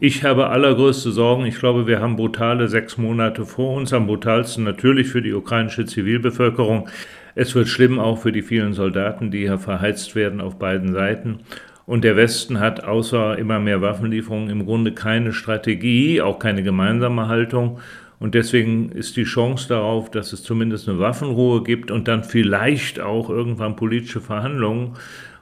Ich habe allergrößte Sorgen. Ich glaube, wir haben brutale sechs Monate vor uns. Am brutalsten natürlich für die ukrainische Zivilbevölkerung. Es wird schlimm auch für die vielen Soldaten, die hier verheizt werden auf beiden Seiten. Und der Westen hat außer immer mehr Waffenlieferungen im Grunde keine Strategie, auch keine gemeinsame Haltung. Und deswegen ist die Chance darauf, dass es zumindest eine Waffenruhe gibt und dann vielleicht auch irgendwann politische Verhandlungen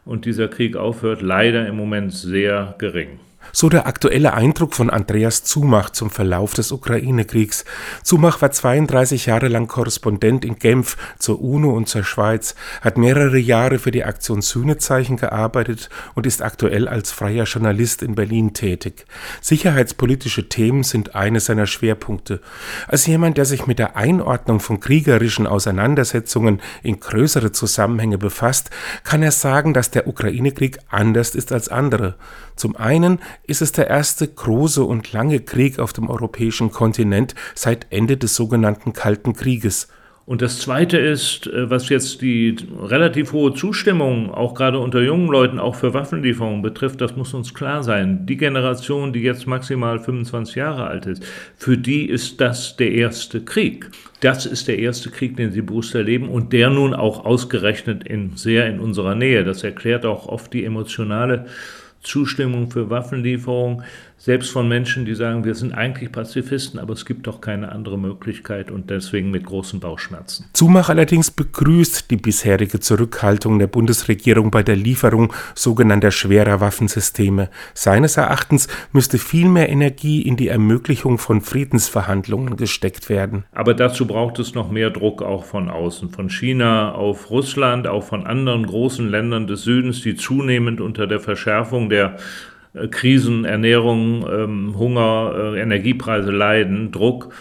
und dieser Krieg aufhört, leider im Moment sehr gering. So der aktuelle Eindruck von Andreas Zumach zum Verlauf des Ukraine-Kriegs. Zumach war 32 Jahre lang Korrespondent in Genf zur UNO und zur Schweiz, hat mehrere Jahre für die Aktion Sühnezeichen gearbeitet und ist aktuell als freier Journalist in Berlin tätig. Sicherheitspolitische Themen sind eine seiner Schwerpunkte. Als jemand, der sich mit der Einordnung von kriegerischen Auseinandersetzungen in größere Zusammenhänge befasst, kann er sagen, dass der Ukraine-Krieg anders ist als andere. Zum einen ist es der erste große und lange Krieg auf dem europäischen Kontinent seit Ende des sogenannten Kalten Krieges. Und das Zweite ist, äh, was jetzt die relativ hohe Zustimmung, auch gerade unter jungen Leuten, auch für Waffenlieferungen betrifft, das muss uns klar sein. Die Generation, die jetzt maximal 25 Jahre alt ist, für die ist das der erste Krieg. Das ist der erste Krieg, den sie bewusst erleben und der nun auch ausgerechnet in, sehr in unserer Nähe. Das erklärt auch oft die emotionale Zustimmung für Waffenlieferungen, selbst von Menschen, die sagen, wir sind eigentlich Pazifisten, aber es gibt doch keine andere Möglichkeit und deswegen mit großen Bauchschmerzen. Zumach allerdings begrüßt die bisherige Zurückhaltung der Bundesregierung bei der Lieferung sogenannter schwerer Waffensysteme. Seines Erachtens müsste viel mehr Energie in die Ermöglichung von Friedensverhandlungen gesteckt werden. Aber dazu braucht es noch mehr Druck auch von außen, von China auf Russland, auch von anderen großen Ländern des Südens, die zunehmend unter der Verschärfung der Krisen, Ernährung, ähm, Hunger, äh, Energiepreise leiden, Druck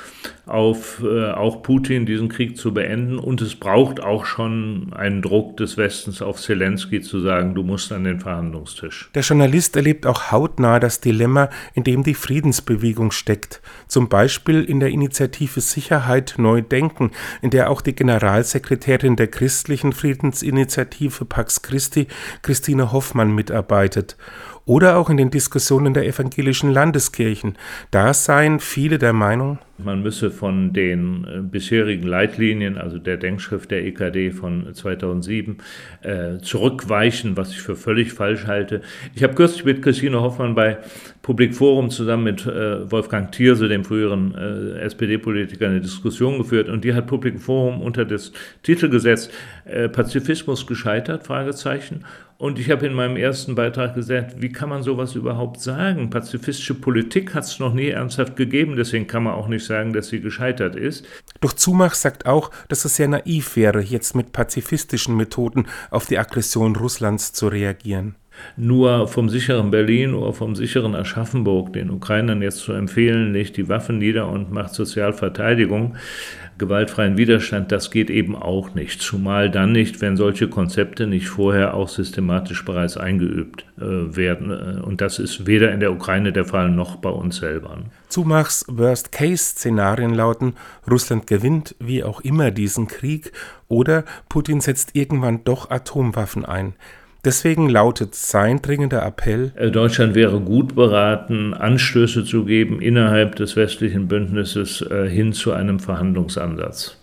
auf äh, auch Putin, diesen Krieg zu beenden. Und es braucht auch schon einen Druck des Westens auf Zelensky zu sagen, du musst an den Verhandlungstisch. Der Journalist erlebt auch hautnah das Dilemma, in dem die Friedensbewegung steckt. Zum Beispiel in der Initiative Sicherheit Neu Denken, in der auch die Generalsekretärin der christlichen Friedensinitiative Pax Christi, Christine Hoffmann, mitarbeitet oder auch in den Diskussionen der evangelischen Landeskirchen. Da seien viele der Meinung, man müsse von den äh, bisherigen Leitlinien, also der Denkschrift der EKD von 2007, äh, zurückweichen, was ich für völlig falsch halte. Ich habe kürzlich mit Christine Hoffmann bei Public Forum zusammen mit äh, Wolfgang Thierse, dem früheren SPD-Politiker, eine Diskussion geführt und die hat Public Forum unter das Titel gesetzt, äh, Pazifismus gescheitert, Fragezeichen. Und ich habe in meinem ersten Beitrag gesagt, wie kann man sowas überhaupt sagen? Pazifistische Politik hat es noch nie ernsthaft gegeben, deswegen kann man auch nicht sagen, dass sie gescheitert ist. Doch Zumach sagt auch, dass es sehr naiv wäre, jetzt mit pazifistischen Methoden auf die Aggression Russlands zu reagieren. Nur vom sicheren Berlin oder vom sicheren Aschaffenburg den Ukrainern jetzt zu empfehlen, legt die Waffen nieder und macht Sozialverteidigung, gewaltfreien Widerstand, das geht eben auch nicht. Zumal dann nicht, wenn solche Konzepte nicht vorher auch systematisch bereits eingeübt äh, werden. Und das ist weder in der Ukraine der Fall noch bei uns selber. Zumachs Worst-Case-Szenarien lauten, Russland gewinnt wie auch immer diesen Krieg oder Putin setzt irgendwann doch Atomwaffen ein. Deswegen lautet sein dringender Appell, äh, Deutschland wäre gut beraten, Anstöße zu geben innerhalb des westlichen Bündnisses äh, hin zu einem Verhandlungsansatz.